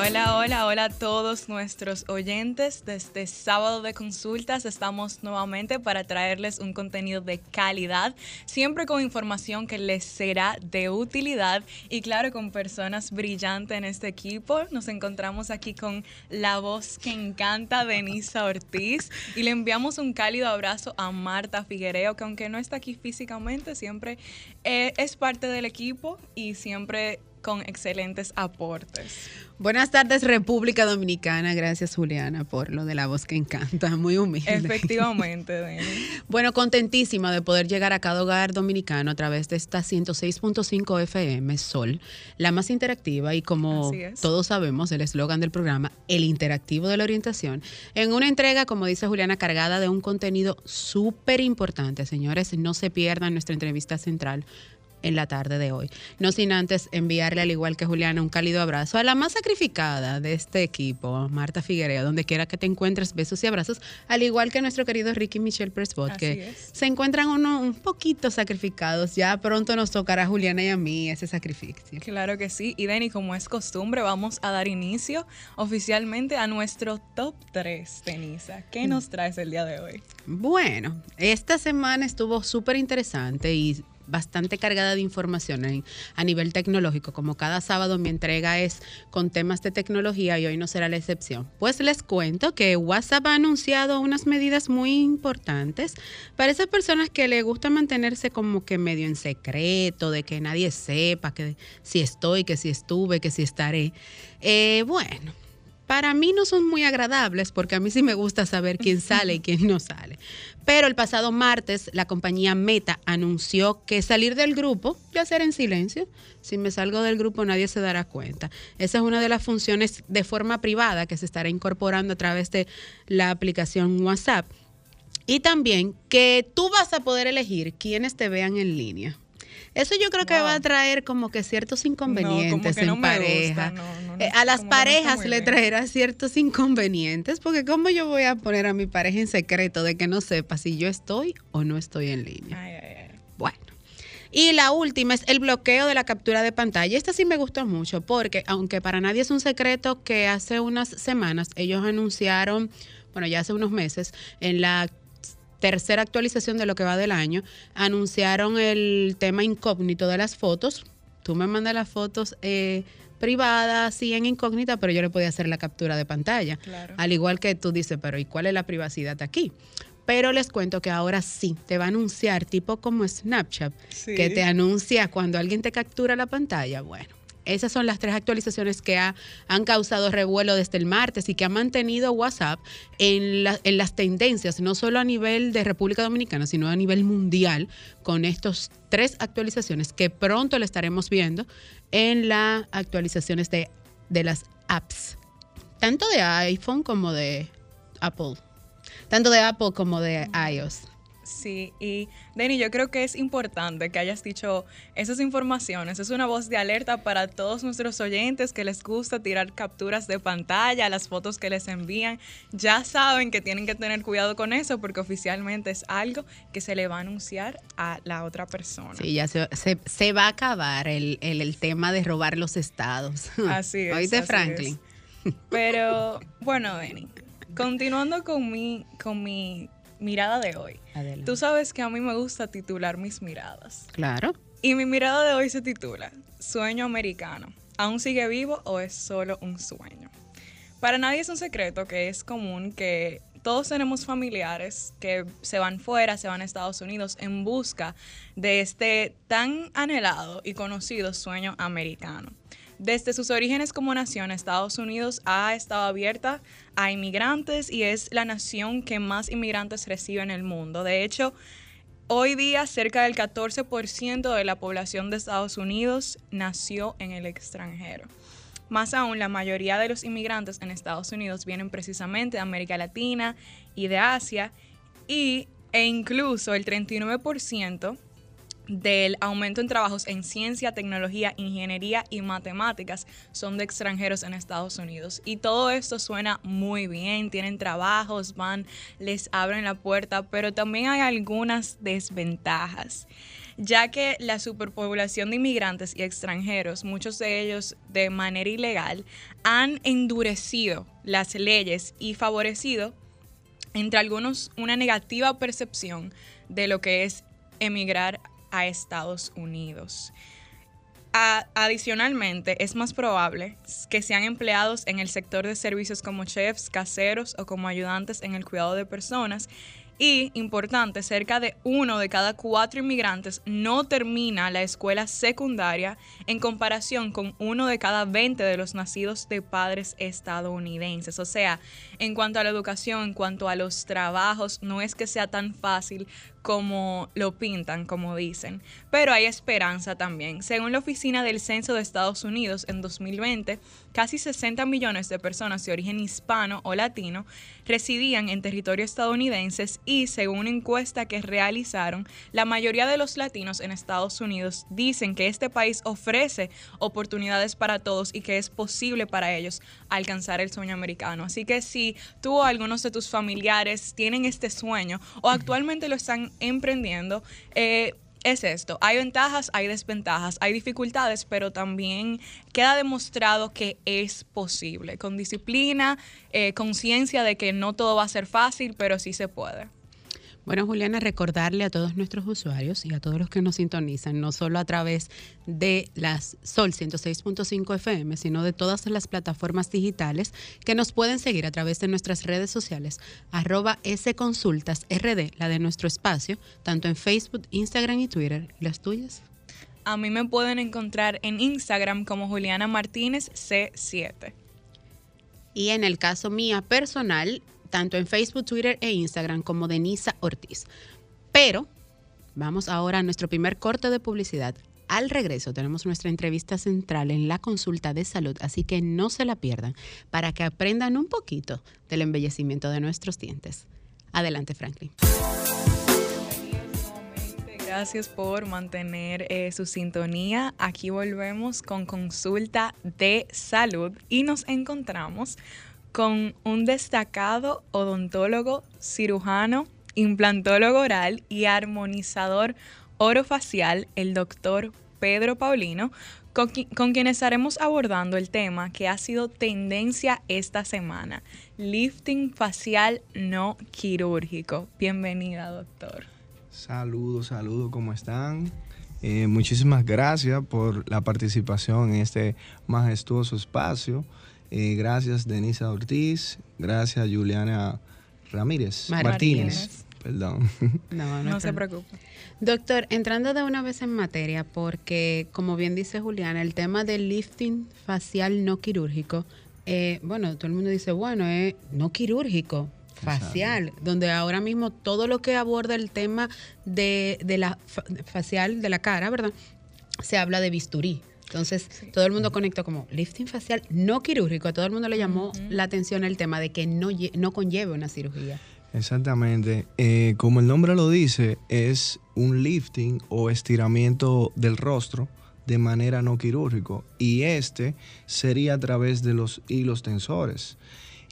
Hola, hola, hola a todos nuestros oyentes. Desde sábado de consultas estamos nuevamente para traerles un contenido de calidad, siempre con información que les será de utilidad y claro, con personas brillantes en este equipo. Nos encontramos aquí con la voz que encanta, Denisa Ortiz, y le enviamos un cálido abrazo a Marta Figuereo, que aunque no está aquí físicamente, siempre eh, es parte del equipo y siempre con excelentes aportes. Buenas tardes, República Dominicana. Gracias, Juliana, por lo de la voz que encanta. Muy humilde. Efectivamente, Bueno, contentísima de poder llegar a cada hogar dominicano a través de esta 106.5 FM Sol, la más interactiva y como todos sabemos, el eslogan del programa, el interactivo de la orientación, en una entrega, como dice Juliana, cargada de un contenido súper importante. Señores, no se pierdan nuestra entrevista central en la tarde de hoy. No sin antes enviarle, al igual que Juliana, un cálido abrazo a la más sacrificada de este equipo, Marta Figueroa, donde quiera que te encuentres, besos y abrazos, al igual que nuestro querido Ricky Michelle Presbot, que se encuentran uno, un poquito sacrificados. Ya pronto nos tocará a Juliana y a mí ese sacrificio. Claro que sí. Y Denny, como es costumbre, vamos a dar inicio oficialmente a nuestro top 3, Denisa. ¿Qué nos traes el día de hoy? Bueno, esta semana estuvo súper interesante y bastante cargada de información a nivel tecnológico. Como cada sábado mi entrega es con temas de tecnología y hoy no será la excepción. Pues les cuento que WhatsApp ha anunciado unas medidas muy importantes para esas personas que le gusta mantenerse como que medio en secreto, de que nadie sepa que si estoy, que si estuve, que si estaré. Eh, bueno para mí no son muy agradables porque a mí sí me gusta saber quién sale y quién no sale. Pero el pasado martes la compañía Meta anunció que salir del grupo, ya hacer en silencio, si me salgo del grupo nadie se dará cuenta. Esa es una de las funciones de forma privada que se estará incorporando a través de la aplicación WhatsApp. Y también que tú vas a poder elegir quiénes te vean en línea. Eso yo creo que va a traer como que ciertos inconvenientes en pareja. Eh, a las parejas le traerá ciertos inconvenientes, porque ¿cómo yo voy a poner a mi pareja en secreto de que no sepa si yo estoy o no estoy en línea? Bueno. Y la última es el bloqueo de la captura de pantalla. Esta sí me gustó mucho porque, aunque para nadie es un secreto que hace unas semanas ellos anunciaron, bueno, ya hace unos meses, en la tercera actualización de lo que va del año, anunciaron el tema incógnito de las fotos. Tú me mandas las fotos eh, privadas, sí, en incógnita, pero yo le podía hacer la captura de pantalla. Al igual que tú dices, pero ¿y cuál es la privacidad aquí? Pero les cuento que ahora sí, te va a anunciar, tipo como Snapchat, que te anuncia cuando alguien te captura la pantalla. Bueno, esas son las tres actualizaciones que han causado revuelo desde el martes y que han mantenido WhatsApp en, las tendencias, no solo a nivel de República Dominicana, sino a nivel mundial, con estas tres actualizaciones que pronto le estaremos viendo en las actualizaciones de, de las apps, tanto de iPhone como de Apple, tanto de Apple como de iOS. Sí, y Denny, yo creo que es importante que hayas dicho esas informaciones. Es una voz de alerta para todos nuestros oyentes que les gusta tirar capturas de pantalla, las fotos que les envían. Ya saben que tienen que tener cuidado con eso porque oficialmente es algo que se le va a anunciar a la otra persona. Sí, ya se, se, va a acabar el, el, tema de robar los estados. Así es. Oíste, Franklin. Pero bueno, Denny, continuando con mi, con mi mirada de hoy. Tú sabes que a mí me gusta titular mis miradas. Claro. Y mi mirada de hoy se titula Sueño americano. ¿Aún sigue vivo o es solo un sueño? Para nadie es un secreto que es común que todos tenemos familiares que se van fuera, se van a Estados Unidos en busca de este tan anhelado y conocido sueño americano. Desde sus orígenes como nación, Estados Unidos ha estado abierta a inmigrantes y es la nación que más inmigrantes recibe en el mundo. De hecho, hoy día cerca del 14% de la población de Estados Unidos nació en el extranjero. Más aún, la mayoría de los inmigrantes en Estados Unidos vienen precisamente de América Latina y de Asia y, e incluso el 39% del aumento en trabajos en ciencia, tecnología, ingeniería y matemáticas son de extranjeros en Estados Unidos. Y todo esto suena muy bien, tienen trabajos, van, les abren la puerta, pero también hay algunas desventajas. ya que la superpoblación de inmigrantes y extranjeros, muchos de ellos de manera ilegal, han endurecido las leyes y favorecido entre algunos una negativa percepción de lo que es emigrar a Estados Unidos. adicionalmente, es más probable que sean empleados en el sector de servicios como chefs, caseros o como ayudantes en el cuidado de personas y, importante, cerca de uno de cada cuatro inmigrantes no termina la escuela secundaria en comparación con uno de cada 20 de los nacidos de padres estadounidenses. O sea, en cuanto a la educación, en cuanto a los trabajos, no es que sea tan fácil como lo pintan, como dicen. Pero hay esperanza también. Según la Oficina del Censo de Estados Unidos, en 2020, casi 60 millones de personas de origen hispano o latino residían en territorio estadounidenses y, según una encuesta que realizaron, la mayoría de los latinos en Estados Unidos dicen que este país ofrece oportunidades para todos y que es posible para ellos alcanzar el sueño americano. Así que si tú o algunos de tus familiares tienen este sueño o actualmente lo están emprendiendo, eh, es esto. Hay ventajas, hay desventajas, hay dificultades, pero también queda demostrado que es posible. Con disciplina, eh, conciencia de que no todo va a ser fácil, pero sí se puede. Bueno, Juliana, recordarle a todos nuestros usuarios y a todos los que nos sintonizan, no solo a través de las Sol 106.5 FM, sino de todas las plataformas digitales que nos pueden seguir a través de nuestras redes sociales, arroba sconsultasrd, la de nuestro espacio, tanto en Facebook, Instagram y Twitter. ¿Las tuyas? A mí me pueden encontrar en Instagram como Juliana Martínez C7. Y en el caso mía personal, tanto en Facebook, Twitter e Instagram como Denisa Ortiz. Pero vamos ahora a nuestro primer corte de publicidad. Al regreso tenemos nuestra entrevista central en la consulta de salud, así que no se la pierdan para que aprendan un poquito del embellecimiento de nuestros dientes. Adelante, Franklin. Gracias por mantener eh, su sintonía. Aquí volvemos con consulta de salud y nos encontramos con un destacado odontólogo, cirujano, implantólogo oral y armonizador orofacial, el doctor Pedro Paulino, con, quien estaremos abordando el tema que ha sido tendencia esta semana, lifting facial no quirúrgico. Bienvenida, doctor. Saludos, saludos, ¿cómo están? Eh, muchísimas gracias por la participación en este majestuoso espacio. Eh, gracias, Denisa Ortiz. Gracias, Juliana Ramírez. Martínez. Perdón. No, no, se preocupe. Doctor, entrando de una vez en materia, porque como bien dice Juliana, el tema del lifting facial no quirúrgico, eh, bueno, todo el mundo dice, bueno, es no quirúrgico, facial, donde ahora mismo todo lo que aborda el tema de, de la facial de la cara, ¿verdad? Se habla de bisturí. Entonces, todo el mundo conectó como lifting facial no quirúrgico. A todo el mundo le llamó la atención el tema de que no, no conlleve una cirugía. Exactamente. Eh, como el nombre lo dice, es un lifting o estiramiento del rostro de manera no quirúrgico. Y este sería a través de los hilos tensores.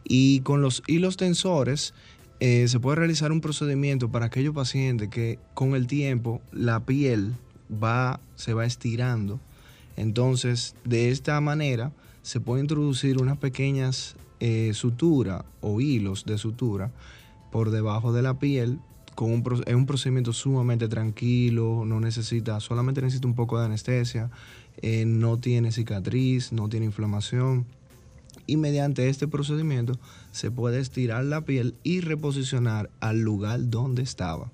Y con los hilos tensores eh, se puede realizar un procedimiento para aquellos pacientes que con el tiempo la piel va, se va estirando entonces, de esta manera se puede introducir unas pequeñas eh, suturas o hilos de sutura por debajo de la piel. Con un, es un procedimiento sumamente tranquilo, no necesita, solamente necesita un poco de anestesia, eh, no tiene cicatriz, no tiene inflamación. Y mediante este procedimiento se puede estirar la piel y reposicionar al lugar donde estaba.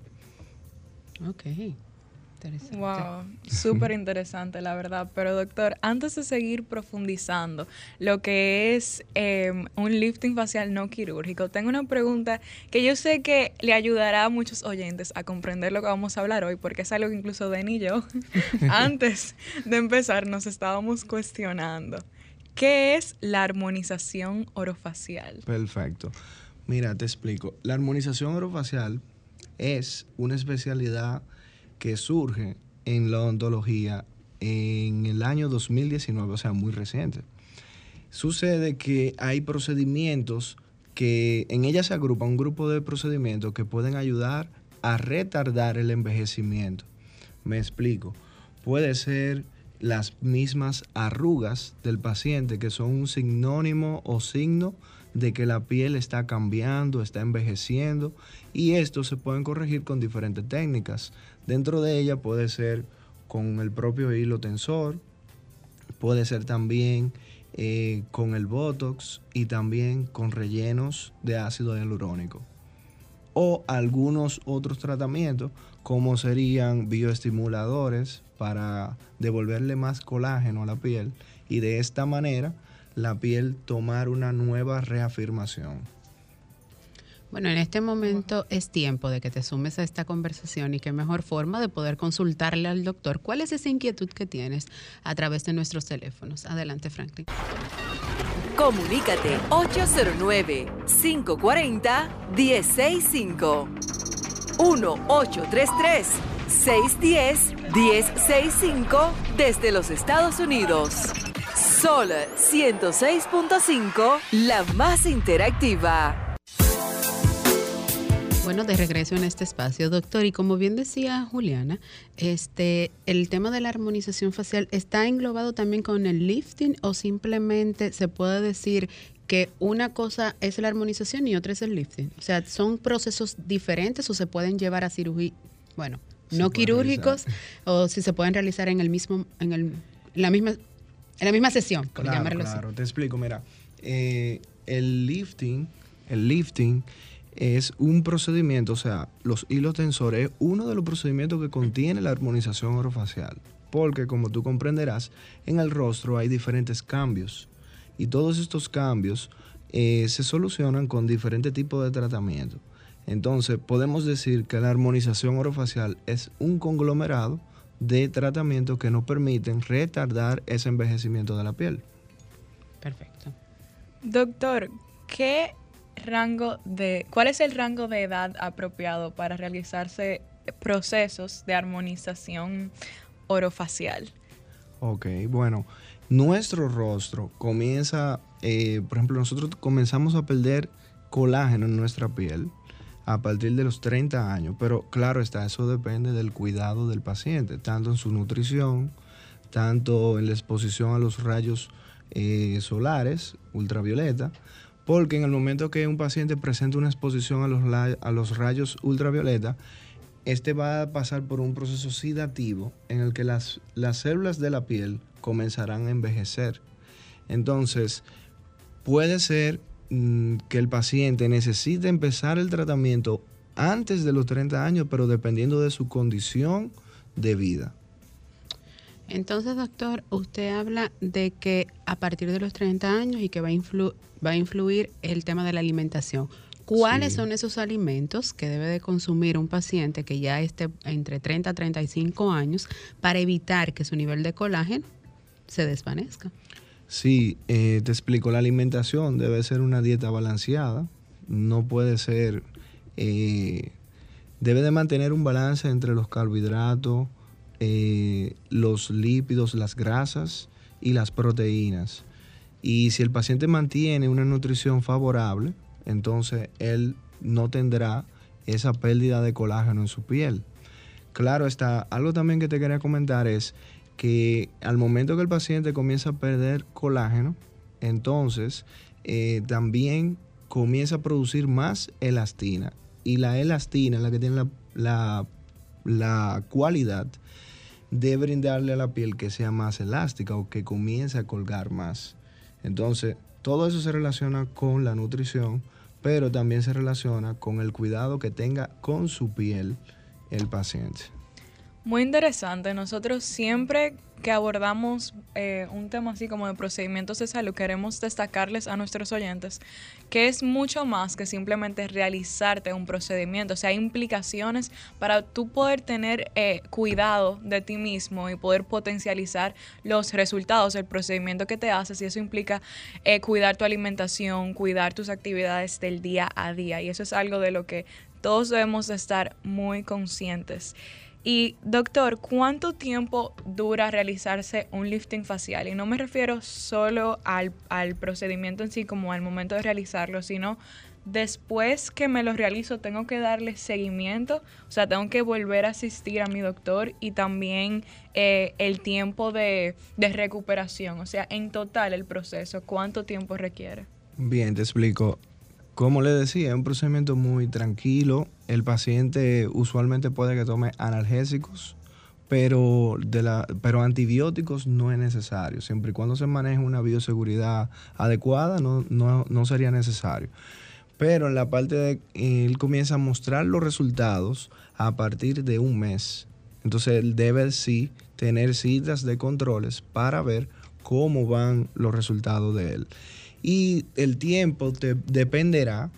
Ok. Wow, súper interesante, la verdad. Pero doctor, antes de seguir profundizando lo que es em, un lifting facial no quirúrgico, tengo una pregunta que yo sé que le ayudará a muchos oyentes a comprender lo que vamos a hablar hoy, porque es algo que incluso Den y yo, antes de empezar, nos estábamos cuestionando. ¿Qué es la armonización orofacial? Perfecto. Mira, te explico. La armonización orofacial es una especialidad que surge en la odontología en el año 2019, o sea, muy reciente. Sucede que hay procedimientos que en ella se agrupa un grupo de procedimientos que pueden ayudar a retardar el envejecimiento. Me explico. Puede ser las mismas arrugas del paciente que son un sinónimo o signo de que la piel está cambiando, está envejeciendo y esto se pueden corregir con diferentes técnicas. Dentro de ella puede ser con el propio hilo tensor, puede ser también eh, con el Botox y también con rellenos de ácido hialurónico o algunos otros tratamientos como serían bioestimuladores para devolverle más colágeno a la piel y de esta manera la piel tomar una nueva reafirmación. Bueno, en este momento es tiempo de que te sumes a esta conversación y qué mejor forma de poder consultarle al doctor cuál es esa inquietud que tienes a través de nuestros teléfonos. Adelante, Franklin. Comunícate 809-540-1065. 1-833-610-1065 desde los Estados Unidos. Sol 106.5, la más interactiva. Bueno, de regreso en este espacio, doctor, y como bien decía Juliana, este, el tema de la armonización facial está englobado también con el lifting o simplemente se puede decir que una cosa es la armonización y otra es el lifting. O sea, son procesos diferentes o se pueden llevar a cirugía, bueno, no quirúrgicos o si se pueden realizar en el mismo, en el, la misma, en la misma sesión, por claro, llamarlo claro. Te explico, mira, eh, el lifting, el lifting es un procedimiento, o sea, los hilos tensores es uno de los procedimientos que contiene la armonización orofacial. Porque, como tú comprenderás, en el rostro hay diferentes cambios. Y todos estos cambios eh, se solucionan con diferentes tipos de tratamiento. Entonces, podemos decir que la armonización orofacial es un conglomerado de tratamientos que nos permiten retardar ese envejecimiento de la piel. Perfecto. Doctor, ¿qué rango de, cuál es el rango de edad apropiado para realizarse procesos de armonización orofacial? Ok, bueno, nuestro rostro comienza, eh, por ejemplo, nosotros comenzamos a perder colágeno en nuestra piel a partir de los 30 años, pero claro está, eso depende del cuidado del paciente, tanto en su nutrición, tanto en la exposición a los rayos eh, solares, ultravioleta, porque en el momento que un paciente presenta una exposición a los, a los rayos ultravioleta, este va a pasar por un proceso sedativo en el que las, las células de la piel comenzarán a envejecer. Entonces, puede ser que el paciente necesite empezar el tratamiento antes de los 30 años, pero dependiendo de su condición de vida. Entonces, doctor, usted habla de que a partir de los 30 años y que va a, va a influir el tema de la alimentación. ¿Cuáles son esos alimentos que debe de consumir un paciente que ya esté entre 30 a 35 años para evitar que su nivel de colágeno se desvanezca? Sí, eh, te explico, la alimentación debe ser una dieta balanceada, no puede ser, eh, debe de mantener un balance entre los carbohidratos, eh, los lípidos, las grasas y las proteínas. Y si el paciente mantiene una nutrición favorable, entonces él no tendrá esa pérdida de colágeno en su piel. Claro está, algo también que te quería comentar es que al momento que el paciente comienza a perder colágeno, entonces eh, también comienza a producir más elastina. Y la elastina la que tiene la, la, la cualidad de brindarle a la piel que sea más elástica o que comience a colgar más. Entonces, todo eso se relaciona con la nutrición, pero también se relaciona con el cuidado que tenga con su piel el paciente. Muy interesante. Nosotros siempre que abordamos eh, un tema así como de procedimientos de salud, queremos destacarles a nuestros oyentes que es mucho más que simplemente realizarte un procedimiento. O sea, hay implicaciones para tú poder tener eh, cuidado de ti mismo y poder potencializar los resultados del procedimiento que te haces. Y eso implica eh, cuidar tu alimentación, cuidar tus actividades del día a día. Y eso es algo de lo que todos debemos estar muy conscientes. Y doctor, ¿cuánto tiempo dura realizarse un lifting facial? Y no me refiero solo al, procedimiento en sí como al momento de realizarlo, sino después que me lo realizo, tengo que darle seguimiento, o sea, tengo que volver a asistir a mi doctor y también eh, el tiempo de, de recuperación, o sea, en total el proceso, ¿cuánto tiempo requiere? Bien, te explico. Como le decía, es un procedimiento muy tranquilo. El paciente usualmente puede que tome analgésicos, pero, de la, pero antibióticos no es necesario. Siempre y cuando se maneje una bioseguridad adecuada, no, no, no sería necesario. Pero en la parte de, él comienza a mostrar los resultados a partir de un mes. Entonces él debe sí tener citas de controles para ver cómo van los resultados de él. Y el tiempo te dependerá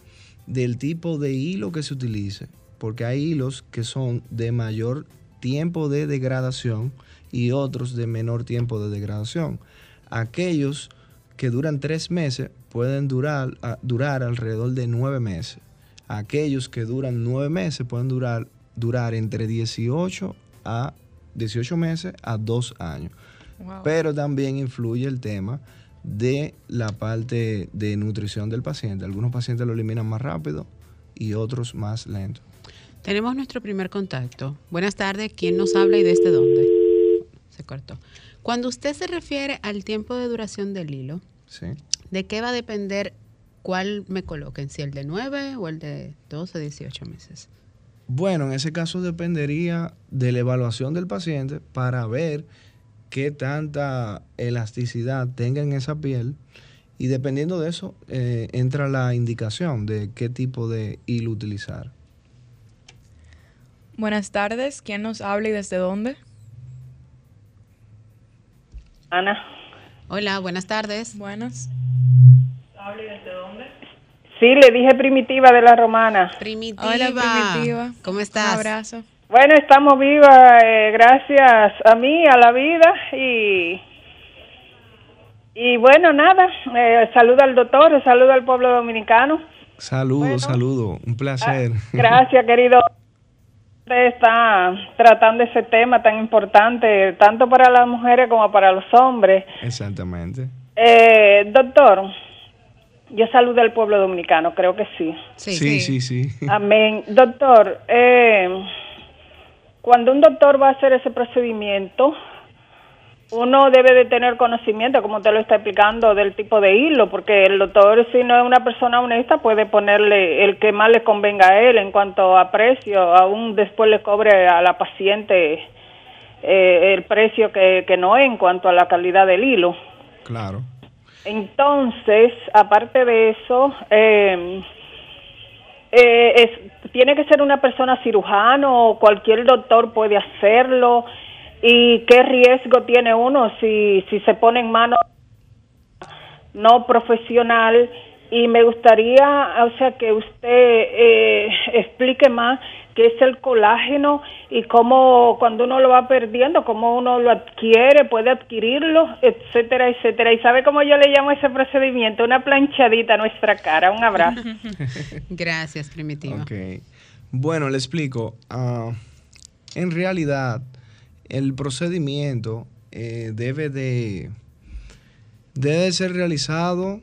del tipo de hilo que se utilice, porque hay hilos que son de mayor tiempo de degradación y otros de menor tiempo de degradación. Aquellos que duran tres meses pueden durar, durar alrededor de nueve meses. Aquellos que duran nueve meses pueden durar, durar entre 18 a 18 meses a dos años. Pero también influye el tema de la parte de nutrición del paciente. Algunos pacientes lo eliminan más rápido y otros más lento. Tenemos nuestro primer contacto. Buenas tardes, ¿quién nos habla y desde dónde? Se cortó. Cuando usted se refiere al tiempo de duración del hilo, ¿de qué va a depender cuál me coloquen? ¿Si el de 9 o el de 12, 18 meses? Bueno, en ese caso dependería de la evaluación del paciente para ver qué tanta elasticidad tenga en esa piel y dependiendo de eso eh, entra la indicación de qué tipo de hilo utilizar. Buenas tardes, ¿quién nos habla y desde dónde? Ana. Hola, buenas tardes. Buenas. ¿Habla y desde dónde? Sí, le dije primitiva de la romana. Primitiva. Hola, primitiva. ¿Cómo estás? Un abrazo. Bueno, estamos vivas eh, gracias a mí, a la vida y y bueno, nada, eh, saluda al doctor, saluda al pueblo dominicano. Saludo, saludo, un placer. Ah, gracias, querido. Usted está tratando ese tema tan importante, tanto para las mujeres como para los hombres. Exactamente. Eh, doctor, yo saludo al pueblo dominicano, creo que sí. Sí, sí, sí. Amén. Doctor, eh, cuando un doctor va a hacer ese procedimiento, uno debe de tener conocimiento, como usted lo está explicando, del tipo de hilo, porque el doctor, si no es una persona honesta, puede ponerle el que más le convenga a él en cuanto a precio, aún después le cobre a la paciente eh, el precio que, que no es en cuanto a la calidad del hilo. Claro. Entonces, aparte de eso, eh, eh, es, tiene que ser una persona cirujano o cualquier doctor puede hacerlo. Y qué riesgo tiene uno si, si se pone en manos no profesional y me gustaría, o sea, que usted eh, explique más qué es el colágeno y cómo cuando uno lo va perdiendo, cómo uno lo adquiere, puede adquirirlo, etcétera, etcétera. ¿Y sabe cómo yo le llamo ese procedimiento? Una planchadita a nuestra cara. Un abrazo. Gracias, Primitiva. Ok. Bueno, le explico. Ah, en realidad, el procedimiento eh, debe de debe ser realizado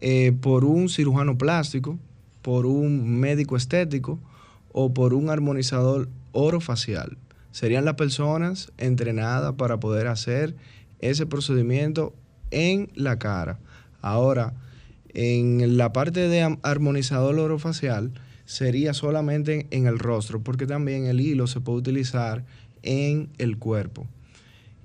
eh, por un cirujano plástico, por un médico estético o por un armonizador orofacial. Serían las personas entrenadas para poder hacer ese procedimiento en la cara. Ahora, en la parte de armonizador orofacial sería solamente en el rostro, porque también el hilo se puede utilizar en el cuerpo.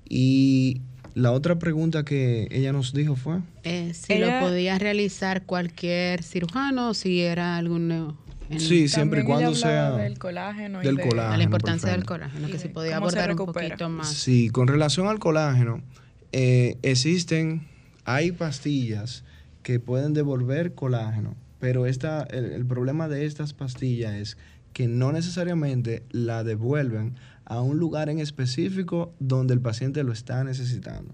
Y la otra pregunta que ella nos dijo fue... Eh, si lo podía realizar cualquier cirujano o si era algún... sí, siempre y cuando sea... Del colágeno. Del colágeno. la importancia del colágeno, que se podía abordar un poquito más. Sí, con relación al colágeno, eh, existen, hay pastillas que pueden devolver colágeno, pero esta, el problema de estas pastillas es que no necesariamente la devuelven a un lugar en específico donde el paciente lo está necesitando.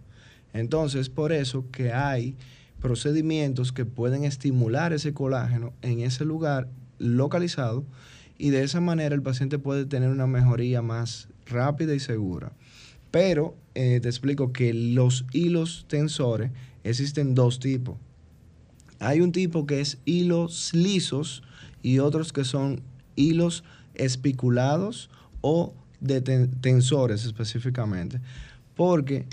Entonces, por eso que hay procedimientos que pueden estimular ese colágeno en ese lugar localizado y de esa manera el paciente puede tener una mejoría más rápida y segura. Pero eh, te explico que los hilos tensores existen dos tipos. Hay un tipo que es hilos lisos y otros que son hilos espiculados o de ten- tensores específicamente, porque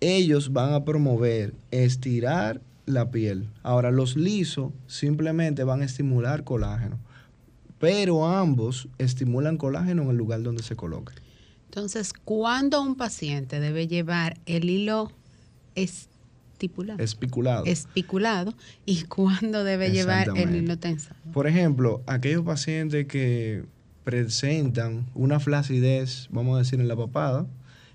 ellos van a promover estirar la piel. Ahora, los lisos simplemente van a estimular colágeno, pero ambos estimulan colágeno en el lugar donde se coloca. Entonces, ¿cuándo un paciente debe llevar el hilo estipulado? Espiculado. espiculado y cuándo debe llevar el hilo tensado. Por ejemplo, aquellos pacientes que presentan una flacidez, vamos a decir, en la papada,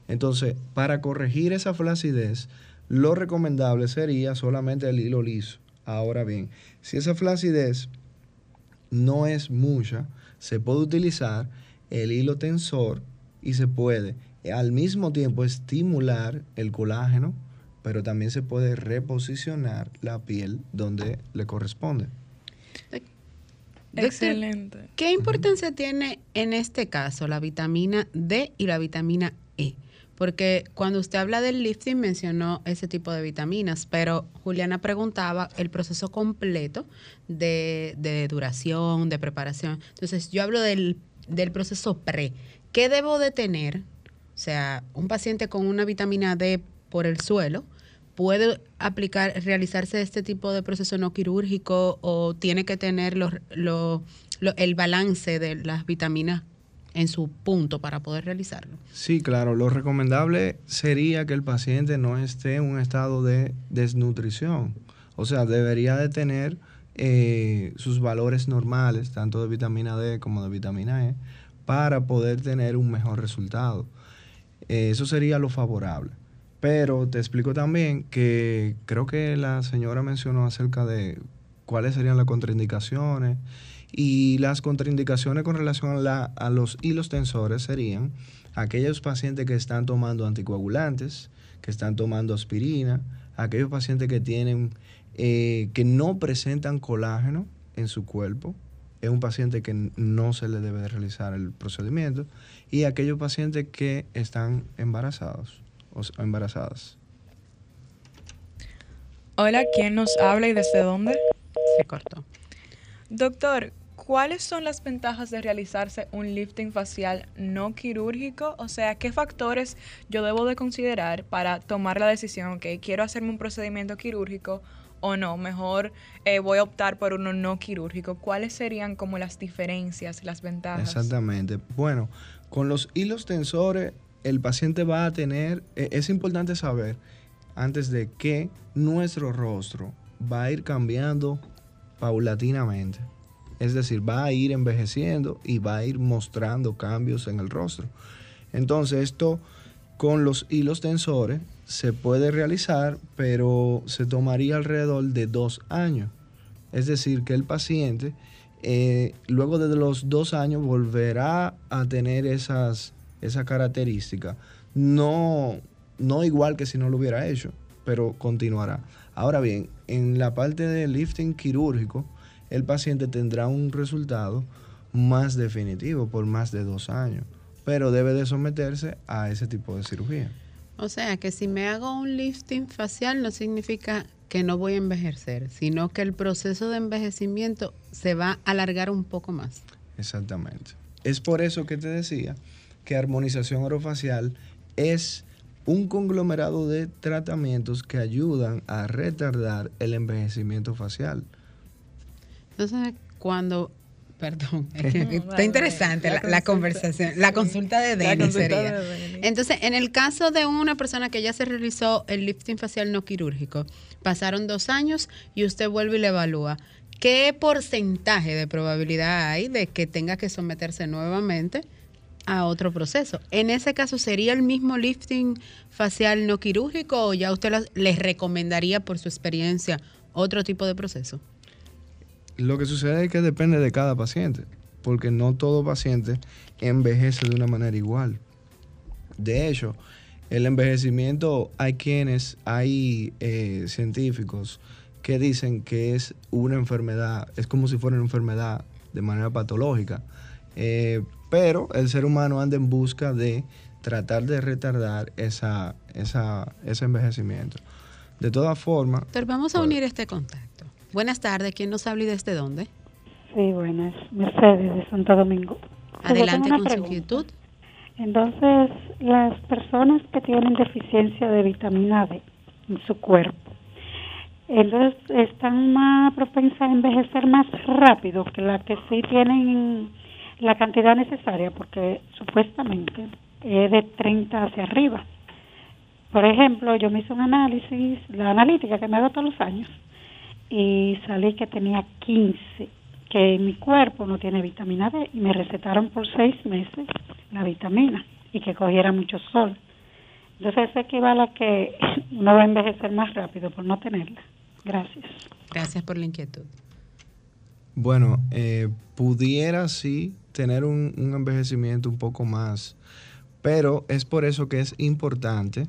entonces, para corregir esa flacidez, lo recomendable sería solamente el hilo liso. Ahora bien, si esa flacidez no es mucha, se puede utilizar el hilo tensor y se puede al mismo tiempo estimular el colágeno, pero también se puede reposicionar la piel donde le corresponde. Doctor, Excelente. ¿Qué importancia tiene en este caso la vitamina D y la vitamina E? Porque cuando usted habla del lifting mencionó ese tipo de vitaminas, pero Juliana preguntaba el proceso completo de, de duración, de preparación. Entonces yo hablo del, del proceso pre. ¿Qué debo de tener? O sea, un paciente con una vitamina D por el suelo, ¿puede aplicar, realizarse este tipo de proceso no quirúrgico o tiene que tener lo- lo- el balance de las vitaminas en su punto para poder realizarlo? Sí, claro. Lo recomendable sería que el paciente no esté en un estado de desnutrición. O sea, debería de tener eh, sus valores normales, tanto de vitamina D como de vitamina E, para poder tener un mejor resultado. Eh, eso sería lo favorable. Pero te explico también que creo que la señora mencionó acerca de cuáles serían las contraindicaciones y las contraindicaciones con relación a, la- a los hilos tensores serían aquellos pacientes que están tomando anticoagulantes, que están tomando aspirina, aquellos pacientes que tienen eh, que no presentan colágeno en su cuerpo, es un paciente que no se le debe de realizar el procedimiento, y aquellos pacientes que están embarazados o embarazadas. Hola, ¿quién nos habla y desde dónde? Se cortó. Doctor, ¿cuáles son las ventajas de realizarse un lifting facial no quirúrgico? O sea, ¿qué factores yo debo de considerar para tomar la decisión que quiero hacerme un procedimiento quirúrgico o no? Mejor eh, voy a optar por uno no quirúrgico. ¿Cuáles serían como las diferencias, las ventajas? Exactamente. Bueno, con los hilos tensores, el paciente va a tener, e- es importante saber antes de que nuestro rostro va a ir cambiando paulatinamente. Es decir, va a ir envejeciendo y va a ir mostrando cambios en el rostro. Entonces, esto con los hilos tensores se puede realizar, pero se tomaría alrededor de dos años. Es decir, que el paciente eh, luego de los dos años volverá a tener esas, esa característica. No, no igual que si no lo hubiera hecho, pero continuará. Ahora bien, en la parte del lifting quirúrgico, el paciente tendrá un resultado más definitivo por más de dos años, pero debe de someterse a ese tipo de cirugía. O sea, que si me hago un lifting facial no significa que no voy a envejecer, sino que el proceso de envejecimiento se va a alargar un poco más. Exactamente. Es por eso que te decía que armonización orofacial es un conglomerado de tratamientos que ayudan a retardar el envejecimiento facial. Entonces, cuando, perdón, es que No, está interesante la la, la consulta, conversación, la consulta de La Deni consulta sería. de. Entonces, en el caso de una persona que ya se realizó el lifting facial no quirúrgico, pasaron dos años y usted vuelve y le evalúa. ¿Qué porcentaje de probabilidad hay de que tenga que someterse nuevamente a otro proceso? En ese caso, ¿sería el mismo lifting facial no quirúrgico o ya usted les recomendaría por su experiencia otro tipo de proceso? Lo que sucede es que depende de cada paciente, porque no todo paciente envejece de una manera igual. De hecho, el envejecimiento, hay quienes, hay eh, científicos que dicen que es una enfermedad, es como si fuera una enfermedad de manera patológica. Eh, pero el ser humano anda en busca de tratar de retardar esa, esa, ese envejecimiento. De todas formas, Doctor, vamos a Bueno. unir este contacto. Buenas tardes, ¿quién nos habla y desde dónde? Sí, buenas. Mercedes de Santo Domingo. Pues Adelante con su inquietud. Entonces, las personas que tienen deficiencia de vitamina D en su cuerpo, entonces están más propensas a envejecer más rápido que las que sí tienen la cantidad necesaria, porque supuestamente es de 30 hacia arriba. Por ejemplo, yo me hice un análisis, la analítica que me hago todos los años, y salí que tenía 15, que en mi cuerpo no tiene vitamina D, y me recetaron por seis meses la vitamina y que cogiera mucho sol. Entonces eso equivale a que uno va a envejecer más rápido por no tenerla. Gracias. Gracias por la inquietud. Bueno, eh, pudiera sí tener un, un envejecimiento un poco más, pero es por eso que es importante,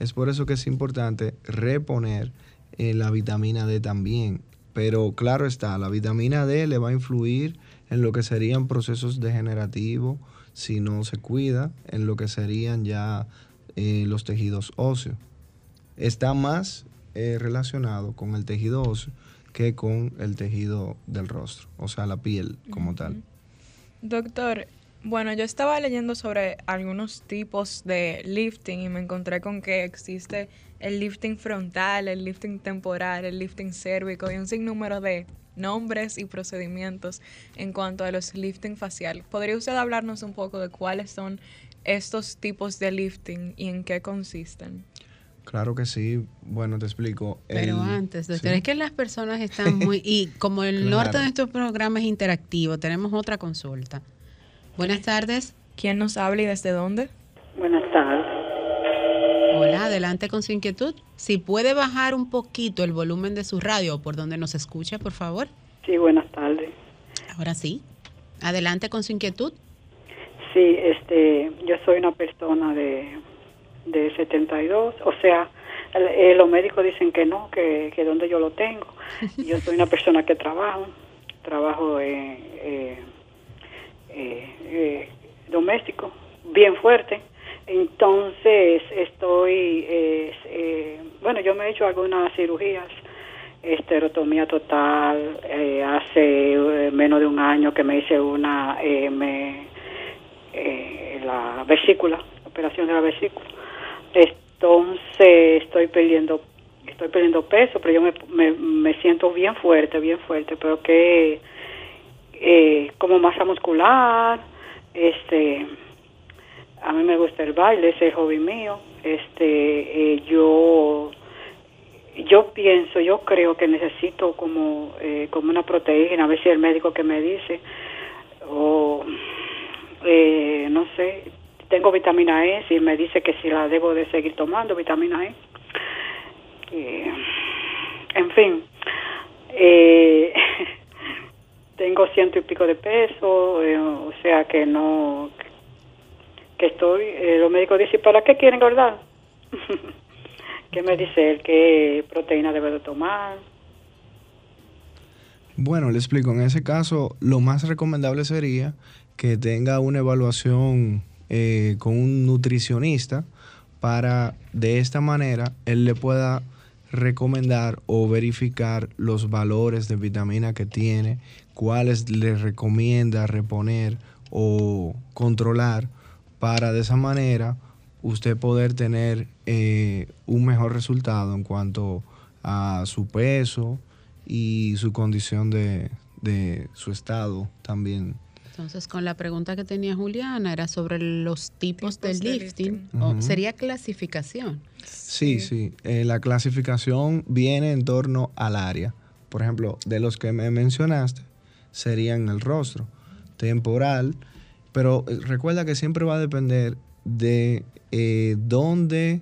es por eso que es importante reponer eh, la vitamina D también. Pero claro está, la vitamina D le va a influir en lo que serían procesos degenerativos si no se cuida, en lo que serían ya eh, los tejidos óseos. Está más eh, relacionado con el tejido óseo que con el tejido del rostro, o sea, la piel como tal. Doctor, bueno, yo estaba leyendo sobre algunos tipos de lifting y me encontré con que existe el lifting frontal, el lifting temporal, el lifting cérvico y un sinnúmero de nombres y procedimientos en cuanto a los lifting facial. ¿Podría usted hablarnos un poco de cuáles son estos tipos de lifting y en qué consisten? Claro que sí. Bueno, te explico. Pero El- antes, doctor, sí. es que las personas están muy... Y como el Claro. norte de nuestro programa es interactivo, tenemos otra consulta. Buenas tardes. ¿Quién nos habla y desde dónde? Buenas tardes. Hola, adelante con su inquietud. Si puede bajar un poquito el volumen de su radio por donde nos escucha, por favor. Sí, buenas tardes. Ahora sí. Adelante con su inquietud. Sí, este, yo soy una persona de, de 72, o sea, eh, los médicos dicen que no, que, que donde yo lo tengo. Yo soy una persona que trabajo, trabajo eh, eh, eh, eh, doméstico, bien fuerte. Entonces estoy, eh, bueno, yo me he hecho algunas cirugías, esterotomía total, hace menos de un año que me hice una, me, la vesícula, operación de la vesícula. Entonces estoy perdiendo, estoy perdiendo peso, pero yo me, me, me siento bien fuerte, bien fuerte, pero que eh, como masa muscular, este, a mí me gusta el baile, ese es el hobby mío, este, eh, yo yo pienso, yo creo que necesito como, eh, como una proteína, a ver si el médico que me dice, o eh, no sé, tengo vitamina E, si me dice que si la debo de seguir tomando, vitamina E. Eh, en fin, eh, tengo ciento y pico de peso, eh, o sea que no, que estoy, eh, los médicos dicen, ¿para qué quieren engordar? ¿Qué me dice él? ¿Qué proteína debe de tomar? Bueno, le explico. En ese caso, lo más recomendable sería que tenga una evaluación eh, con un nutricionista para de esta manera él le pueda recomendar o verificar los valores de vitamina que tiene, cuáles le recomienda reponer o controlar para de esa manera usted poder tener eh, un mejor resultado en cuanto a su peso y su condición de, de su estado también. Entonces, con la pregunta que tenía Juliana, era sobre los tipos, de lifting. lifting. o Ujú. sería clasificación. Sí, sí. eh, la clasificación viene en torno al área. Por ejemplo, de los que me mencionaste, serían el rostro, temporal, pero eh, recuerda que siempre va a depender de eh, dónde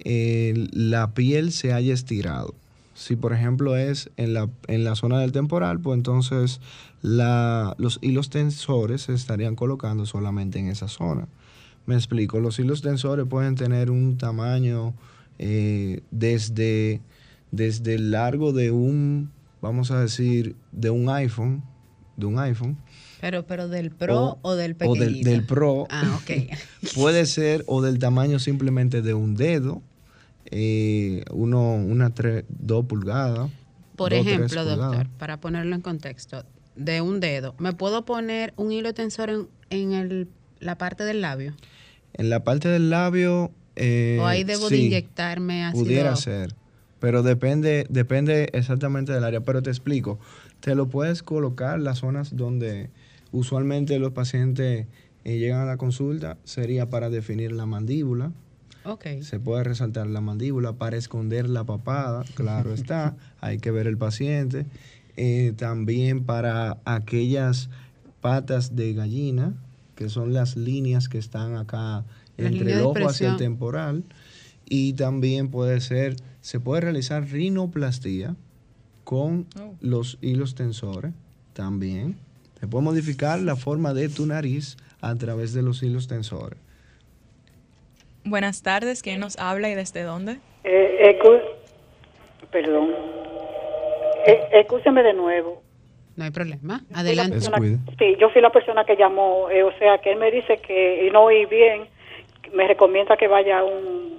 eh, la piel se haya estirado. Si por ejemplo es en la, en la zona del temporal, pues entonces la- los hilos tensores se estarían colocando solamente en esa zona. Me explico, los hilos tensores pueden tener un tamaño eh, desde, desde el largo de un, vamos a decir, de un iPhone, de un iPhone, Pero, pero del pro o, del o pequeñito. del, del Pro, Ah, ok. puede ser o del tamaño simplemente de un dedo, eh, uno, una tres, dos pulgadas, Por dos, ejemplo, doctor, pulgadas. para ponerlo en contexto, de un dedo, ¿me puedo poner un hilo tensor en, en el- la parte del labio? En la parte del labio. eh, ¿O ahí debo de inyectarme ácido? Pudiera ser. Pero depende, depende exactamente del área. Pero te explico. Te lo puedes colocar las zonas donde usualmente los pacientes eh, llegan a la consulta. Sería para definir la mandíbula. Se puede resaltar la mandíbula para esconder la papada, claro está, hay que ver el paciente. Eh, también para aquellas patas de gallina, que son las líneas que están acá Las entre el ojo hacia el temporal. Y también puede ser, se puede realizar rinoplastía con Oh. los hilos tensores también. Se puede modificar la forma de tu nariz a través de los hilos tensores. Buenas tardes, ¿quién nos habla y desde dónde? Eh, perdón. Eh, excúseme de nuevo. No hay problema. Adelante. persona- sí, yo fui la persona que llamó, eh, o sea, que él me dice que y no oí bien, me recomienda que vaya a un...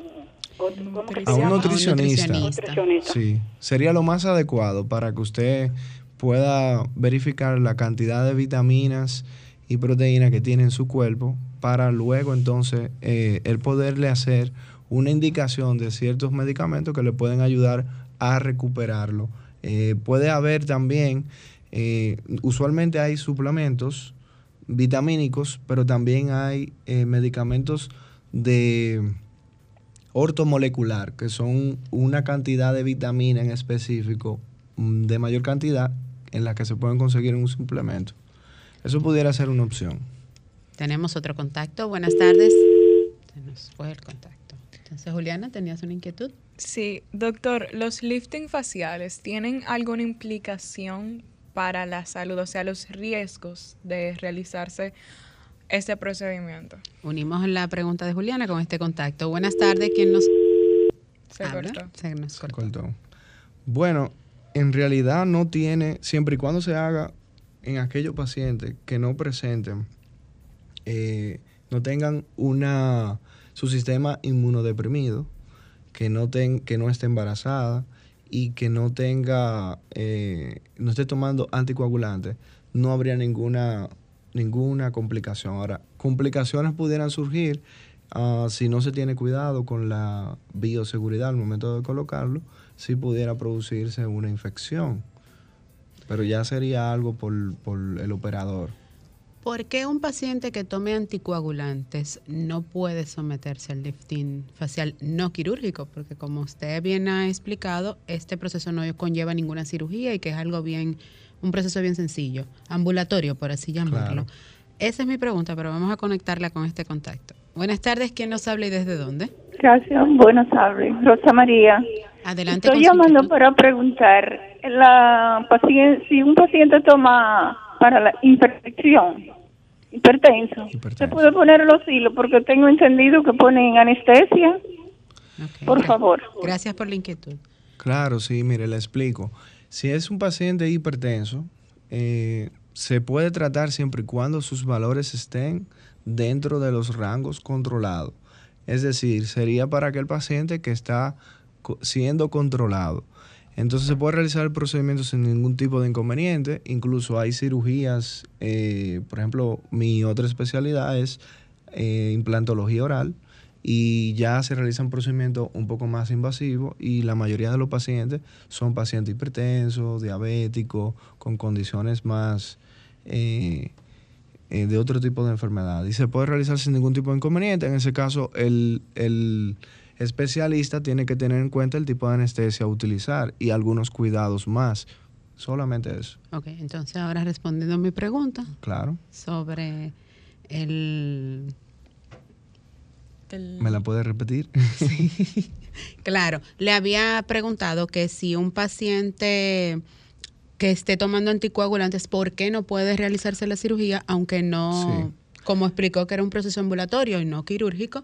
¿Cómo que se A un nutricionista. Nutricionista. Sí, sería lo más adecuado para que usted pueda verificar la cantidad de vitaminas y proteínas que tiene en su cuerpo para luego entonces eh, el poderle hacer una indicación de ciertos medicamentos que le pueden ayudar a recuperarlo. Eh, puede haber también, eh, usualmente hay suplementos vitamínicos, pero también hay eh, medicamentos de ortomolecular, que son una cantidad de vitamina en específico mm, de mayor cantidad en la que se pueden conseguir en un suplemento. Eso pudiera ser una opción. Tenemos otro contacto. Buenas tardes. Se nos fue el contacto. Entonces, Juliana, ¿tenías una inquietud? Sí, doctor, ¿los lifting faciales tienen alguna implicación para la salud? O sea, los riesgos de realizarse este procedimiento. Unimos la pregunta de Juliana con este contacto. Buenas tardes. ¿Quién nos Se habla? cortó. Se nos Se cortó. Bueno, en realidad no tiene, siempre y cuando se haga en aquellos pacientes que no presenten, eh, no tengan una, su sistema inmunodeprimido, que no, ten, que no esté embarazada y que no tenga, eh, no esté tomando anticoagulantes, no habría ninguna, ninguna complicación. Ahora, complicaciones pudieran surgir ah, si no se tiene cuidado con la bioseguridad al momento de colocarlo, si pudiera producirse una infección. Pero ya sería algo por, por el operador. ¿Por qué un paciente que tome anticoagulantes no puede someterse al lifting facial no quirúrgico? Porque como usted bien ha explicado, este proceso no conlleva ninguna cirugía y que es algo bien, un proceso bien sencillo, ambulatorio, por así llamarlo. Claro. Esa es mi pregunta, pero vamos a conectarla con este contacto. Buenas tardes, ¿quién nos habla y desde dónde? Gracias, buenas tardes. Rosa María. Adelante. Estoy llamando para preguntar, la pacien- si un paciente toma para la hipertensión, hipertenso, Hipertenso. ¿se puede poner los hilos? Porque tengo entendido que ponen anestesia. Por favor. Gracias por la inquietud. Claro, sí, mire, le explico. Si es un paciente hipertenso, eh, se puede tratar siempre y cuando sus valores estén dentro de los rangos controlados. Es decir, sería para aquel paciente que está co- siendo controlado. Entonces se puede realizar el procedimiento sin ningún tipo de inconveniente. Incluso hay cirugías, eh, por ejemplo, mi otra especialidad es eh, implantología oral y ya se realizan procedimientos un poco más invasivos y la mayoría de los pacientes son pacientes hipertensos, diabéticos, con condiciones más eh, de otro tipo de enfermedad. Y se puede realizar sin ningún tipo de inconveniente. En ese caso, el, el especialista tiene que tener en cuenta el tipo de anestesia a utilizar y algunos cuidados más. Solamente eso, Ok, entonces ahora respondiendo a mi pregunta claro. sobre el El- ¿Me la puede repetir? Claro, le había preguntado que si un paciente que esté tomando anticoagulantes, ¿por qué no puede realizarse la cirugía, aunque no, como explicó que era un proceso ambulatorio y no quirúrgico?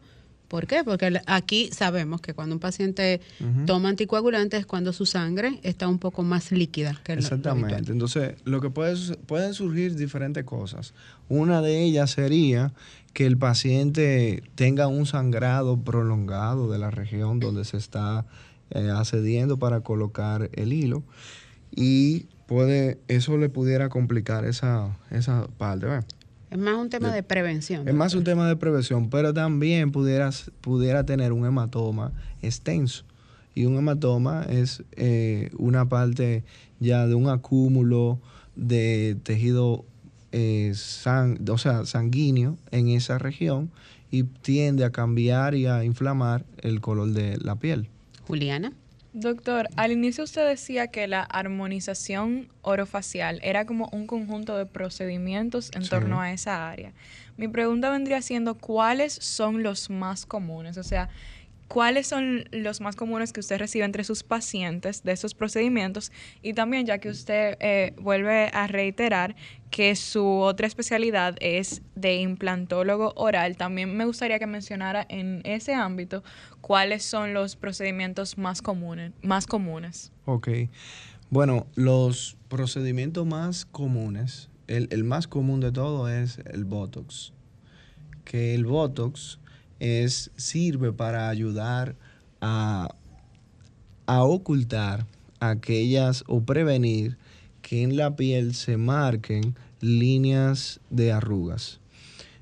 ¿Por qué? Porque el- aquí sabemos que cuando un paciente toma anticoagulantes es cuando su sangre está un poco más líquida que lo Exactamente. Entonces, lo que puede, pueden surgir diferentes cosas. Una de ellas sería que el paciente tenga un sangrado prolongado de la región donde se está eh, accediendo para colocar el hilo. y puede, eso le pudiera complicar esa, esa parte. ¿ve? Es más un tema de, prevención. Es más un tema de prevención, pero también pudiera, pudiera tener un hematoma extenso. Y un hematoma es eh, una parte ya de un acúmulo de tejido eh, o sea, sanguíneo en esa región y tiende a cambiar y a inflamar el color de la piel. Juliana. Doctor, al inicio usted decía que la armonización orofacial era como un conjunto de procedimientos en torno a esa área. Mi pregunta vendría siendo, ¿cuáles son los más comunes? O sea, ¿cuáles son los más comunes que usted recibe entre sus pacientes de esos procedimientos? Y también, ya que usted eh, vuelve a reiterar que su otra especialidad es de implantólogo oral, también me gustaría que mencionara en ese ámbito cuáles son los procedimientos más comunes. Más comunes. Ok. Bueno, los procedimientos más comunes, el, el más común de todo es el Botox. Que el Botox es, sirve para ayudar a, a ocultar aquellas o prevenir que en la piel se marquen líneas de arrugas.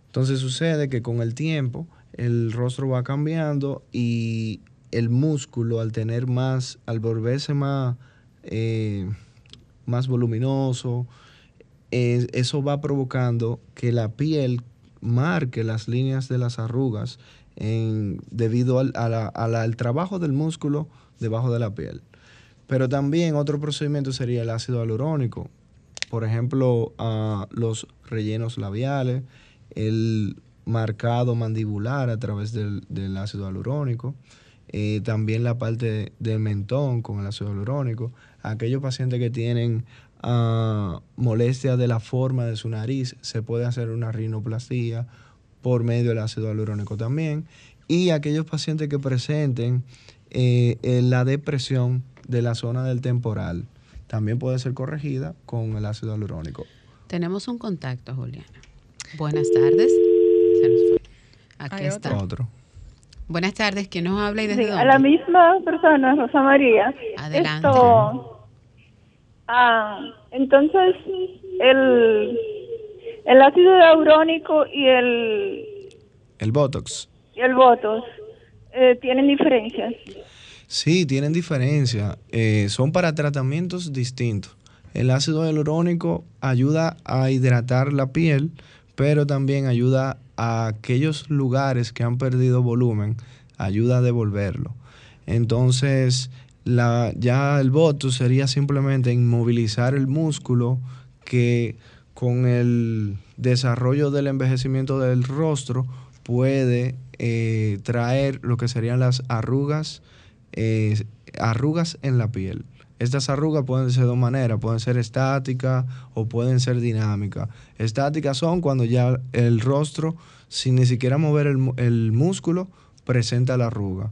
Entonces sucede que con el tiempo el rostro va cambiando y el músculo al tener más, al volverse más, eh, más voluminoso, eso va provocando que la piel marque las líneas de las arrugas debido al, al trabajo del músculo debajo de la piel. Pero también otro procedimiento sería el ácido hialurónico. Por ejemplo, los rellenos labiales, el marcado mandibular a través del, ácido hialurónico, eh, también la parte del mentón con el ácido hialurónico. Aquellos pacientes que tienen uh, molestias de la forma de su nariz, se puede hacer una rinoplastía por medio del ácido hialurónico también. Y aquellos pacientes que presenten eh, la depresión de la zona del temporal, también puede ser corregida con el ácido hialurónico. Tenemos un contacto, Juliana. Buenas tardes. Aquí está. Otro. Buenas tardes. ¿Quién nos habla y desde dónde? A la misma persona, Rosa María. Adelante. Ah, entonces, el, el ácido hialurónico y el... El Botox. Y el Botox, eh, ¿tienen diferencias? Sí, tienen diferencia. Eh, son para tratamientos distintos. El ácido hialurónico ayuda a hidratar la piel, pero también ayuda a aquellos lugares que han perdido volumen, ayuda a devolverlo. Entonces, la, ya el voto sería simplemente inmovilizar el músculo que con el desarrollo del envejecimiento del rostro puede eh, traer lo que serían las arrugas, eh, arrugas en la piel. Estas arrugas pueden ser de dos maneras, pueden ser estáticas o pueden ser dinámicas. Estáticas son cuando ya el rostro, sin ni siquiera mover el, el músculo, presenta la arruga.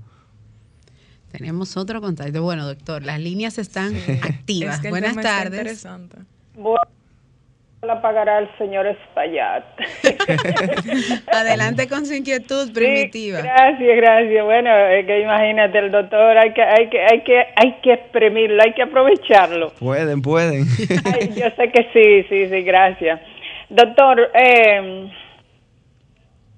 Tenemos otro contacto. Bueno, doctor, las líneas están activas. Buenas tardes. Bueno, la pagará el señor Espaillat. Adelante con su inquietud primitiva. gracias, gracias. Bueno, es que imagínate, el doctor hay que, hay que, hay que, hay que exprimirlo, hay que aprovecharlo. Pueden, pueden. yo sé que sí, sí, sí, gracias. Doctor, eh,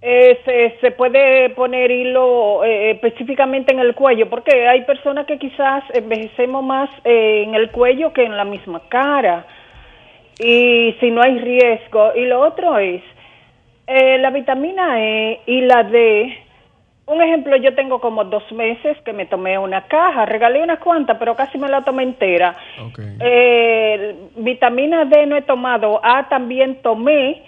eh, se, puede poner hilo eh, específicamente en el cuello, porque hay personas que quizás envejecemos más eh, en el cuello que en la misma cara, y si no hay riesgo. Y lo otro es, eh, la vitamina E y la D, un ejemplo, yo tengo como dos meses que me tomé una caja, regalé unas cuantas, pero casi me la tomé entera. vitamina D no he tomado, A también tomé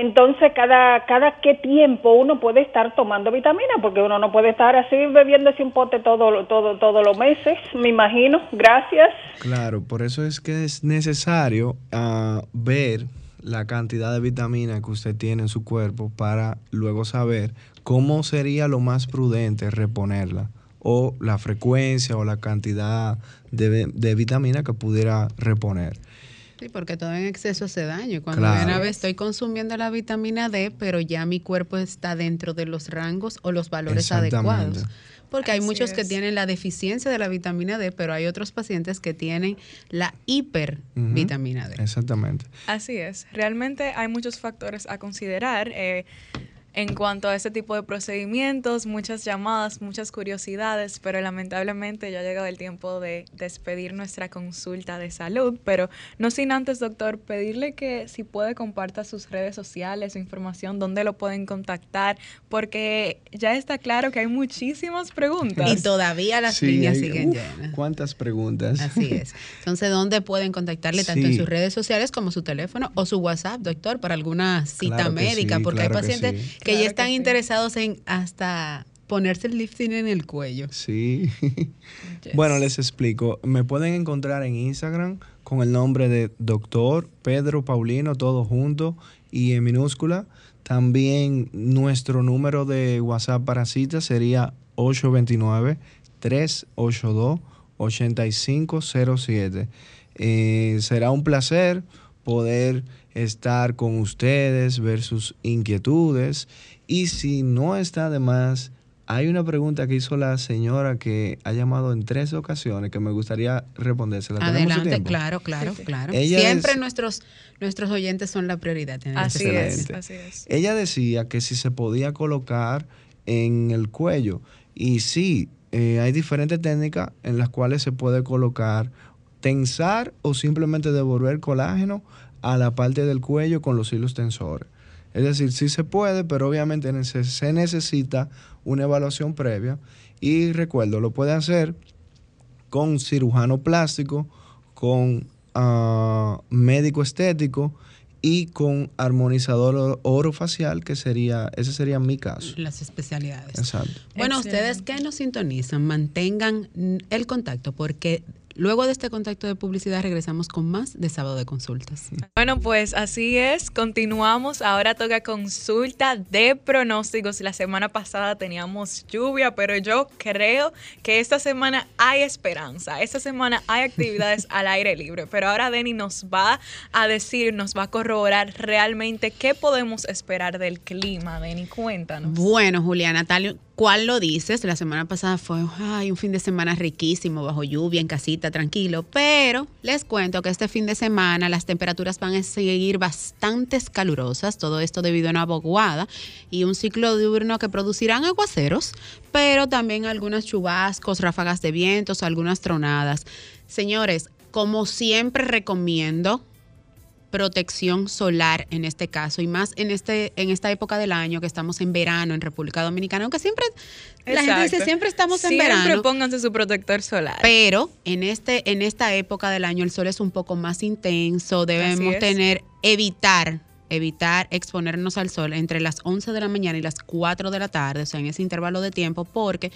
entonces, cada, cada qué tiempo uno puede estar tomando vitamina, porque uno no puede estar así bebiéndose un pote todo, todo, todos los meses, me imagino. Gracias. Claro, por eso es que es necesario uh, ver la cantidad de vitamina que usted tiene en su cuerpo para luego saber cómo sería lo más prudente reponerla o la frecuencia o la cantidad de, de vitamina que pudiera reponer. Sí, porque todo en exceso hace daño. Cuando una vez estoy consumiendo la vitamina D, pero ya mi cuerpo está dentro de los rangos o los valores adecuados. porque hay Así muchos que tienen la deficiencia de la vitamina D, pero hay otros pacientes que tienen la hipervitamina D. Exactamente. Así es. Realmente hay muchos factores a considerar eh, en cuanto a este tipo de procedimientos, muchas llamadas, muchas curiosidades, pero lamentablemente ya ha llegado el tiempo de despedir nuestra consulta de salud. Pero no sin antes, doctor, pedirle que si puede comparta sus redes sociales, su información, dónde lo pueden contactar, porque ya está claro que hay muchísimas preguntas. Y todavía las Sí, líneas hay- siguen uf, llenas. ¿Cuántas preguntas? Así es. Entonces, ¿dónde pueden contactarle tanto en sus redes sociales como su teléfono o su WhatsApp, doctor, para alguna cita Claro médica? sí, Porque claro hay que pacientes sí. Que, Claro ya que están sí. interesados en hasta ponerse el lifting en el cuello. Sí. Yes. Bueno, les explico. Me pueden encontrar en Instagram con el nombre de Doctor Pedro Paulino, todo junto y en minúscula. También nuestro número de WhatsApp para citas sería 829-382-8507. Eh, será un placer poder estar con ustedes, ver sus inquietudes. Y si no está de más, hay una pregunta que hizo la señora que ha llamado en tres ocasiones que me gustaría respondérsela. ¿Tenemos su Adelante, claro, claro, Sí, sí. claro. Ella Siempre es- nuestros, nuestros oyentes son la prioridad. en Así este es, así es. Ella decía que si se podía colocar en el cuello. Y sí, eh, hay diferentes técnicas en las cuales se puede colocar, tensar o simplemente devolver colágeno a la parte del cuello con los hilos tensores. Es decir, sí se puede, pero obviamente se necesita una evaluación previa. Y recuerdo, lo puede hacer con cirujano plástico, con ah, médico estético y con armonizador orofacial, que sería, ese sería mi caso. Las especialidades. Exacto. Bueno, Excelente. ustedes que nos sintonizan, mantengan el contacto porque luego de este contacto de publicidad regresamos con más de sábado de consultas. Bueno, pues así es, continuamos. Ahora toca consulta de pronósticos. La semana pasada teníamos lluvia, pero yo creo que esta semana hay esperanza. Esta semana hay actividades al aire libre, pero ahora Denny nos va a decir, nos va a corroborar realmente qué podemos esperar del clima. Denny, cuéntanos. Bueno, Juliana, tal cual lo dices, la semana pasada fue ay, un fin de semana riquísimo, bajo lluvia, en casita, tranquilo, pero les cuento que este fin de semana las temperaturas van a seguir bastante calurosas, todo esto debido a una vaguada y un ciclo diurno que producirán aguaceros, pero también algunos chubascos, ráfagas de vientos, algunas tronadas. Señores, como siempre recomiendo protección solar en este caso y más en este en esta época del año que estamos en verano en República Dominicana, aunque siempre la gente dice siempre estamos en Siempre verano, pónganse su protector solar. pero en este en esta época del año el sol es un poco más intenso, debemos tener evitar evitar exponernos al sol entre las 11 de la mañana y las 4 de la tarde, o sea, en ese intervalo de tiempo porque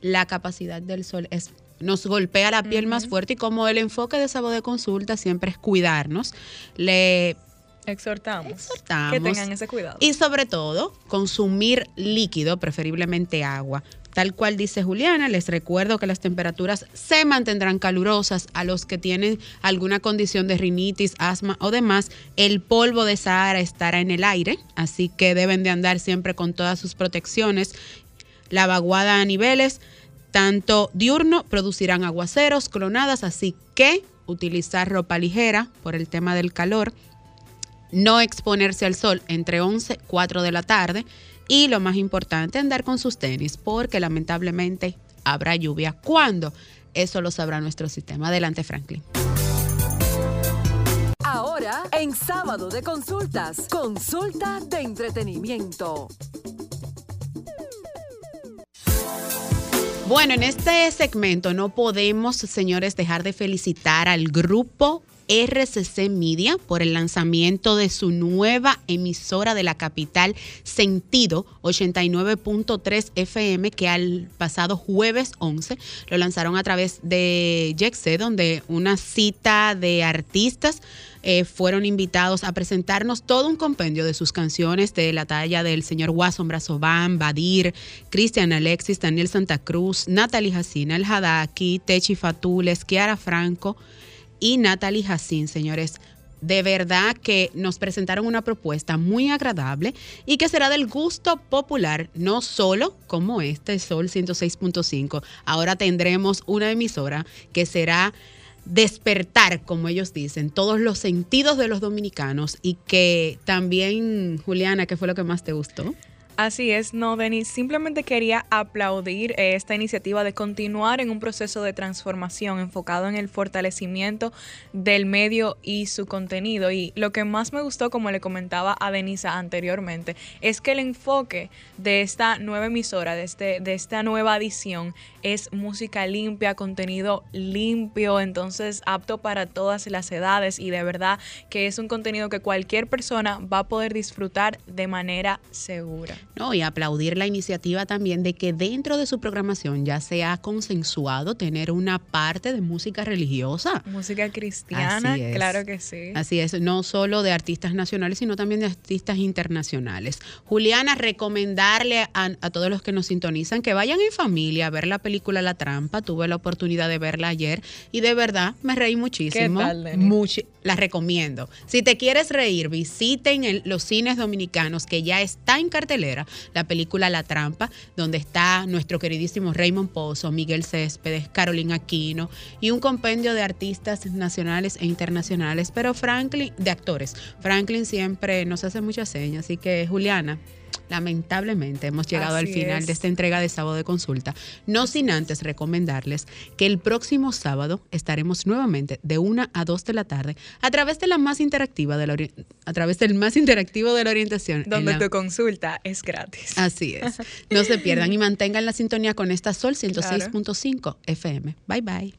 la capacidad del sol es nos golpea la piel más fuerte y como el enfoque de sábado de consulta siempre es cuidarnos, le Exhortamos, Exhortamos. que tengan ese cuidado. y sobre todo, consumir líquido, preferiblemente agua. Tal cual dice Juliana, les recuerdo que las temperaturas se mantendrán calurosas a los que tienen alguna condición de rinitis, asma o demás. El polvo de Sahara estará en el aire, así que deben de andar siempre con todas sus protecciones. La vaguada a niveles, tanto diurno, producirán aguaceros, clonadas, así que utilizar ropa ligera por el tema del calor no exponerse al sol entre 11 y 4 de la tarde y lo más importante, andar con sus tenis porque lamentablemente habrá lluvia. ¿Cuándo? Eso lo sabrá nuestro sistema. Adelante, Franklin. Ahora, en sábado de consultas, consulta de entretenimiento. Bueno, en este segmento no podemos, señores, dejar de felicitar al grupo RCC Media por el lanzamiento de su nueva emisora de la capital Sentido 89.3 FM que al pasado jueves 11 lo lanzaron a través de Jexé donde una cita de artistas eh, fueron invitados a presentarnos todo un compendio de sus canciones de la talla del señor Wasson Brazoban, Badir, Cristian Alexis, Daniel Santa Cruz, Natalie Jacina, El Hadaki, Techi Fatules, Kiara Franco y Natalie Jacín, señores. de verdad que nos presentaron una propuesta muy agradable y que será del gusto popular, no solo como este Sol 106.5. Ahora tendremos una emisora que será despertar, como ellos dicen, todos los sentidos de los dominicanos y que también, Juliana, ¿qué fue lo que más te gustó? Así es, no, Denis, simplemente quería aplaudir eh, esta iniciativa de continuar en un proceso de transformación enfocado en el fortalecimiento del medio y su contenido. Y lo que más me gustó, como le comentaba a Denisa anteriormente, es que el enfoque de esta nueva emisora, de, este, de esta nueva edición, es música limpia, contenido limpio, entonces apto para todas las edades y de verdad que es un contenido que cualquier persona va a poder disfrutar de manera segura. No, y aplaudir la iniciativa también de que dentro de su programación ya se ha consensuado tener una parte de música religiosa. Música cristiana, claro que sí. Así es, no solo de artistas nacionales, sino también de artistas internacionales. Juliana, recomendarle a, a todos los que nos sintonizan que vayan en familia a ver la película La Trampa. Tuve la oportunidad de verla ayer y de verdad me reí muchísimo. ¿Qué tal? Muchi- la recomiendo. Si te quieres reír, visiten el- los cines dominicanos que ya está en cartelera la película La Trampa, donde está nuestro queridísimo Raymond Pozo, Miguel Céspedes, Carolina Aquino y un compendio de artistas nacionales e internacionales, pero Franklin, de actores. Franklin siempre nos hace muchas señas, así que Juliana. Lamentablemente hemos llegado al final es. de esta entrega de sábado de consulta, no sin antes recomendarles que el próximo sábado estaremos nuevamente de 1 a 2 de la tarde a través de la más interactiva de la a través del más interactivo de la orientación. en Donde la- tu consulta es gratis. Así es. No se pierdan y mantengan la sintonía con esta Sol 106.5 FM. Bye bye.